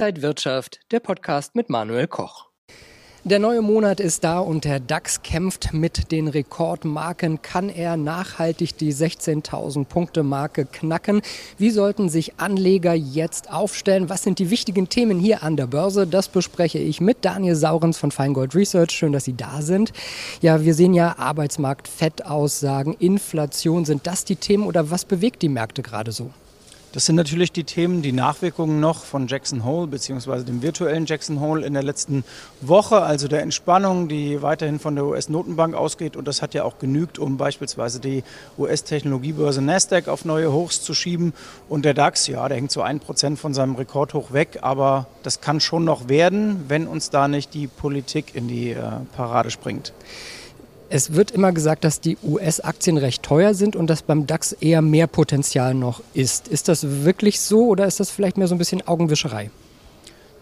Inside Wirtschaft, der Podcast mit Manuel Koch. Der neue Monat ist da und der DAX kämpft mit den Rekordmarken. Kann er nachhaltig die 16.000 Punkte Marke knacken? Wie sollten sich Anleger jetzt aufstellen? Was sind die wichtigen Themen hier an der Börse? Das bespreche ich mit Daniel Saurens von Feingold Research. Schön, dass Sie da sind. Ja, wir sehen ja Arbeitsmarkt, Fettaussagen, Inflation. Sind das die Themen oder was bewegt die Märkte gerade so? Das sind natürlich die Themen, die Nachwirkungen noch von Jackson Hole bzw. dem virtuellen Jackson Hole in der letzten Woche, also der Entspannung, die weiterhin von der US-Notenbank ausgeht. Und das hat ja auch genügt, um beispielsweise die US-Technologiebörse Nasdaq auf neue Hochs zu schieben. Und der DAX, ja, der hängt so ein Prozent von seinem Rekordhoch weg. Aber das kann schon noch werden, wenn uns da nicht die Politik in die äh, Parade springt. Es wird immer gesagt, dass die US-Aktien recht teuer sind und dass beim DAX eher mehr Potenzial noch ist. Ist das wirklich so oder ist das vielleicht mehr so ein bisschen Augenwischerei?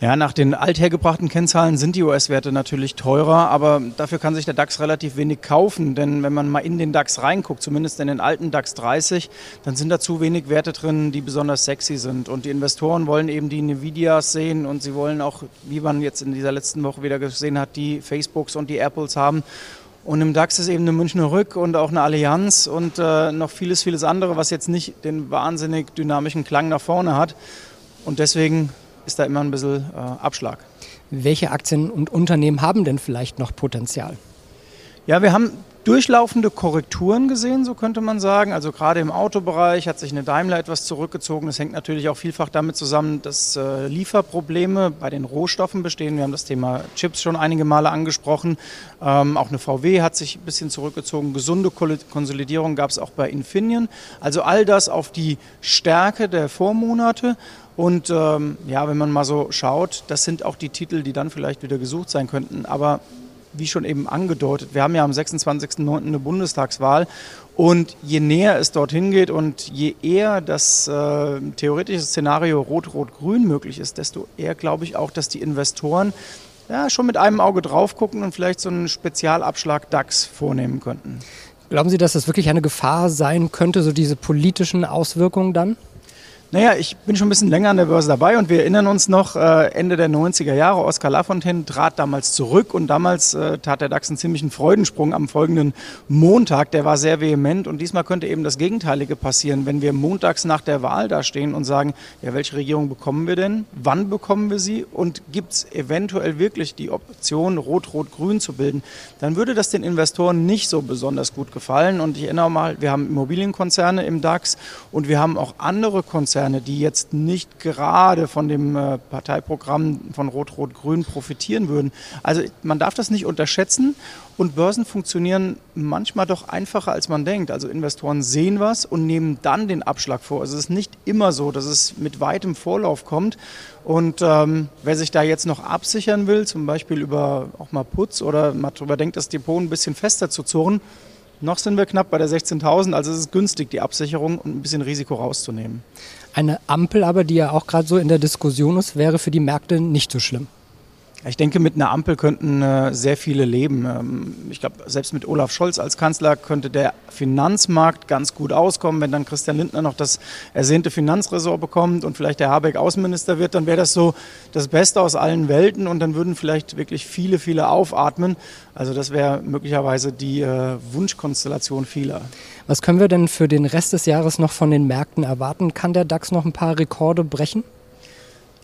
Ja, nach den althergebrachten Kennzahlen sind die US-Werte natürlich teurer, aber dafür kann sich der DAX relativ wenig kaufen. Denn wenn man mal in den DAX reinguckt, zumindest in den alten DAX 30, dann sind da zu wenig Werte drin, die besonders sexy sind. Und die Investoren wollen eben die Nvidias sehen und sie wollen auch, wie man jetzt in dieser letzten Woche wieder gesehen hat, die Facebooks und die Apples haben. Und im DAX ist eben eine Münchner Rück und auch eine Allianz und äh, noch vieles, vieles andere, was jetzt nicht den wahnsinnig dynamischen Klang nach vorne hat. Und deswegen ist da immer ein bisschen äh, Abschlag. Welche Aktien und Unternehmen haben denn vielleicht noch Potenzial? Ja, wir haben durchlaufende Korrekturen gesehen, so könnte man sagen. Also gerade im Autobereich hat sich eine Daimler etwas zurückgezogen. Das hängt natürlich auch vielfach damit zusammen, dass äh, Lieferprobleme bei den Rohstoffen bestehen. Wir haben das Thema Chips schon einige Male angesprochen. Ähm, auch eine VW hat sich ein bisschen zurückgezogen. Gesunde Konsolidierung gab es auch bei Infineon. Also all das auf die Stärke der Vormonate. Und ähm, ja, wenn man mal so schaut, das sind auch die Titel, die dann vielleicht wieder gesucht sein könnten. Aber wie schon eben angedeutet, wir haben ja am 26.09. eine Bundestagswahl und je näher es dorthin geht und je eher das äh, theoretische Szenario Rot-Rot-Grün möglich ist, desto eher glaube ich auch, dass die Investoren ja, schon mit einem Auge drauf gucken und vielleicht so einen Spezialabschlag DAX vornehmen könnten. Glauben Sie, dass das wirklich eine Gefahr sein könnte, so diese politischen Auswirkungen dann? Naja, ich bin schon ein bisschen länger an der Börse dabei und wir erinnern uns noch, äh, Ende der 90er Jahre, Oskar Lafontaine trat damals zurück und damals äh, tat der DAX einen ziemlichen Freudensprung am folgenden Montag. Der war sehr vehement und diesmal könnte eben das Gegenteilige passieren, wenn wir montags nach der Wahl da stehen und sagen, ja, welche Regierung bekommen wir denn? Wann bekommen wir sie? Und gibt es eventuell wirklich die Option, Rot-Rot-Grün zu bilden? Dann würde das den Investoren nicht so besonders gut gefallen. Und ich erinnere mal, wir haben Immobilienkonzerne im DAX und wir haben auch andere Konzerne, Konzerne, die jetzt nicht gerade von dem äh, Parteiprogramm von Rot-Rot-Grün profitieren würden. Also man darf das nicht unterschätzen und Börsen funktionieren manchmal doch einfacher, als man denkt. Also Investoren sehen was und nehmen dann den Abschlag vor. Also es ist nicht immer so, dass es mit weitem Vorlauf kommt. Und ähm, wer sich da jetzt noch absichern will, zum Beispiel über auch mal Putz oder mal darüber denkt, das Depot ein bisschen fester zu zurren, noch sind wir knapp bei der 16.000, also es ist günstig, die Absicherung und ein bisschen Risiko rauszunehmen. Eine Ampel aber, die ja auch gerade so in der Diskussion ist, wäre für die Märkte nicht so schlimm. Ich denke, mit einer Ampel könnten äh, sehr viele leben. Ähm, ich glaube, selbst mit Olaf Scholz als Kanzler könnte der Finanzmarkt ganz gut auskommen. Wenn dann Christian Lindner noch das ersehnte Finanzressort bekommt und vielleicht der Habeck Außenminister wird, dann wäre das so das Beste aus allen Welten und dann würden vielleicht wirklich viele, viele aufatmen. Also das wäre möglicherweise die äh, Wunschkonstellation vieler. Was können wir denn für den Rest des Jahres noch von den Märkten erwarten? Kann der DAX noch ein paar Rekorde brechen?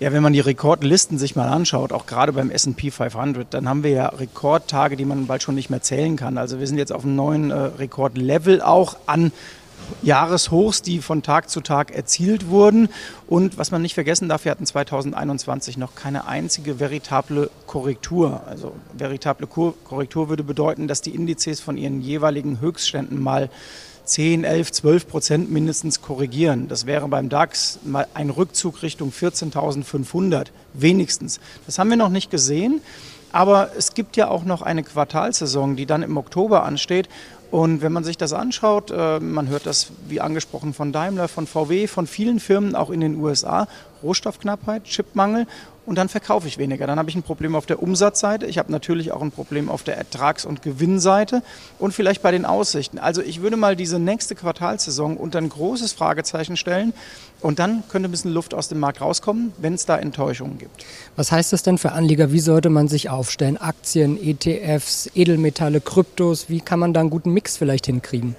Ja, wenn man die Rekordlisten sich mal anschaut, auch gerade beim S&P 500, dann haben wir ja Rekordtage, die man bald schon nicht mehr zählen kann. Also wir sind jetzt auf einem neuen äh, Rekordlevel auch an Jahreshochs, die von Tag zu Tag erzielt wurden. Und was man nicht vergessen darf, wir hatten 2021 noch keine einzige veritable Korrektur. Also veritable Korrektur würde bedeuten, dass die Indizes von ihren jeweiligen Höchstständen mal 10, 11, 12 Prozent mindestens korrigieren. Das wäre beim DAX mal ein Rückzug Richtung 14.500 wenigstens. Das haben wir noch nicht gesehen. Aber es gibt ja auch noch eine Quartalsaison, die dann im Oktober ansteht. Und wenn man sich das anschaut, äh, man hört das wie angesprochen von Daimler, von VW, von vielen Firmen auch in den USA, Rohstoffknappheit, Chipmangel und dann verkaufe ich weniger. Dann habe ich ein Problem auf der Umsatzseite, ich habe natürlich auch ein Problem auf der Ertrags- und Gewinnseite und vielleicht bei den Aussichten. Also ich würde mal diese nächste Quartalsaison unter ein großes Fragezeichen stellen und dann könnte ein bisschen Luft aus dem Markt rauskommen, wenn es da Enttäuschungen gibt. Was heißt das denn für Anleger? Wie sollte man sich aufstellen? Aktien, ETFs, Edelmetalle, Kryptos, wie kann man da einen guten Mix vielleicht hinkriegen?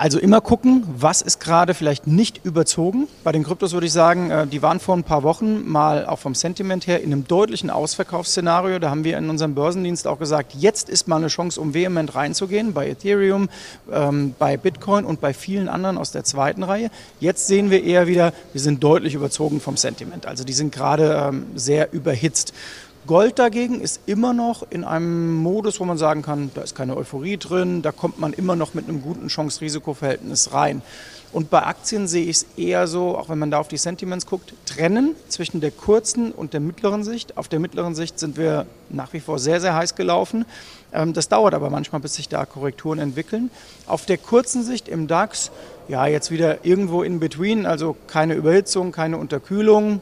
Also immer gucken, was ist gerade vielleicht nicht überzogen. Bei den Kryptos würde ich sagen, äh, die waren vor ein paar Wochen mal auch vom Sentiment her in einem deutlichen Ausverkaufsszenario. Da haben wir in unserem Börsendienst auch gesagt, jetzt ist mal eine Chance, um vehement reinzugehen bei Ethereum, ähm, bei Bitcoin und bei vielen anderen aus der zweiten Reihe. Jetzt sehen wir eher wieder, wir sind deutlich überzogen vom Sentiment. Also die sind gerade ähm, sehr überhitzt. Gold dagegen ist immer noch in einem Modus, wo man sagen kann, da ist keine Euphorie drin, da kommt man immer noch mit einem guten Chance-Risiko-Verhältnis rein. Und bei Aktien sehe ich es eher so, auch wenn man da auf die Sentiments guckt, trennen zwischen der kurzen und der mittleren Sicht. Auf der mittleren Sicht sind wir nach wie vor sehr, sehr heiß gelaufen. Ähm, das dauert aber manchmal, bis sich da Korrekturen entwickeln. Auf der kurzen Sicht im DAX, ja, jetzt wieder irgendwo in between, also keine Überhitzung, keine Unterkühlung,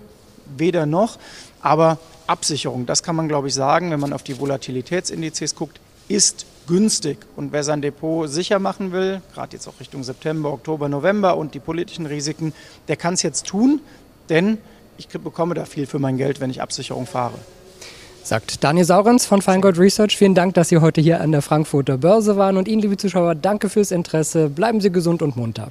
weder noch. Aber Absicherung, das kann man, glaube ich, sagen, wenn man auf die Volatilitätsindizes guckt, ist günstig. Und wer sein Depot sicher machen will, gerade jetzt auch Richtung September, Oktober, November und die politischen Risiken, der kann es jetzt tun, denn ich bekomme da viel für mein Geld, wenn ich Absicherung fahre. Sagt Daniel Saurens von Feingold Research. Vielen Dank, dass Sie heute hier an der Frankfurter Börse waren. Und Ihnen, liebe Zuschauer, danke fürs Interesse. Bleiben Sie gesund und munter.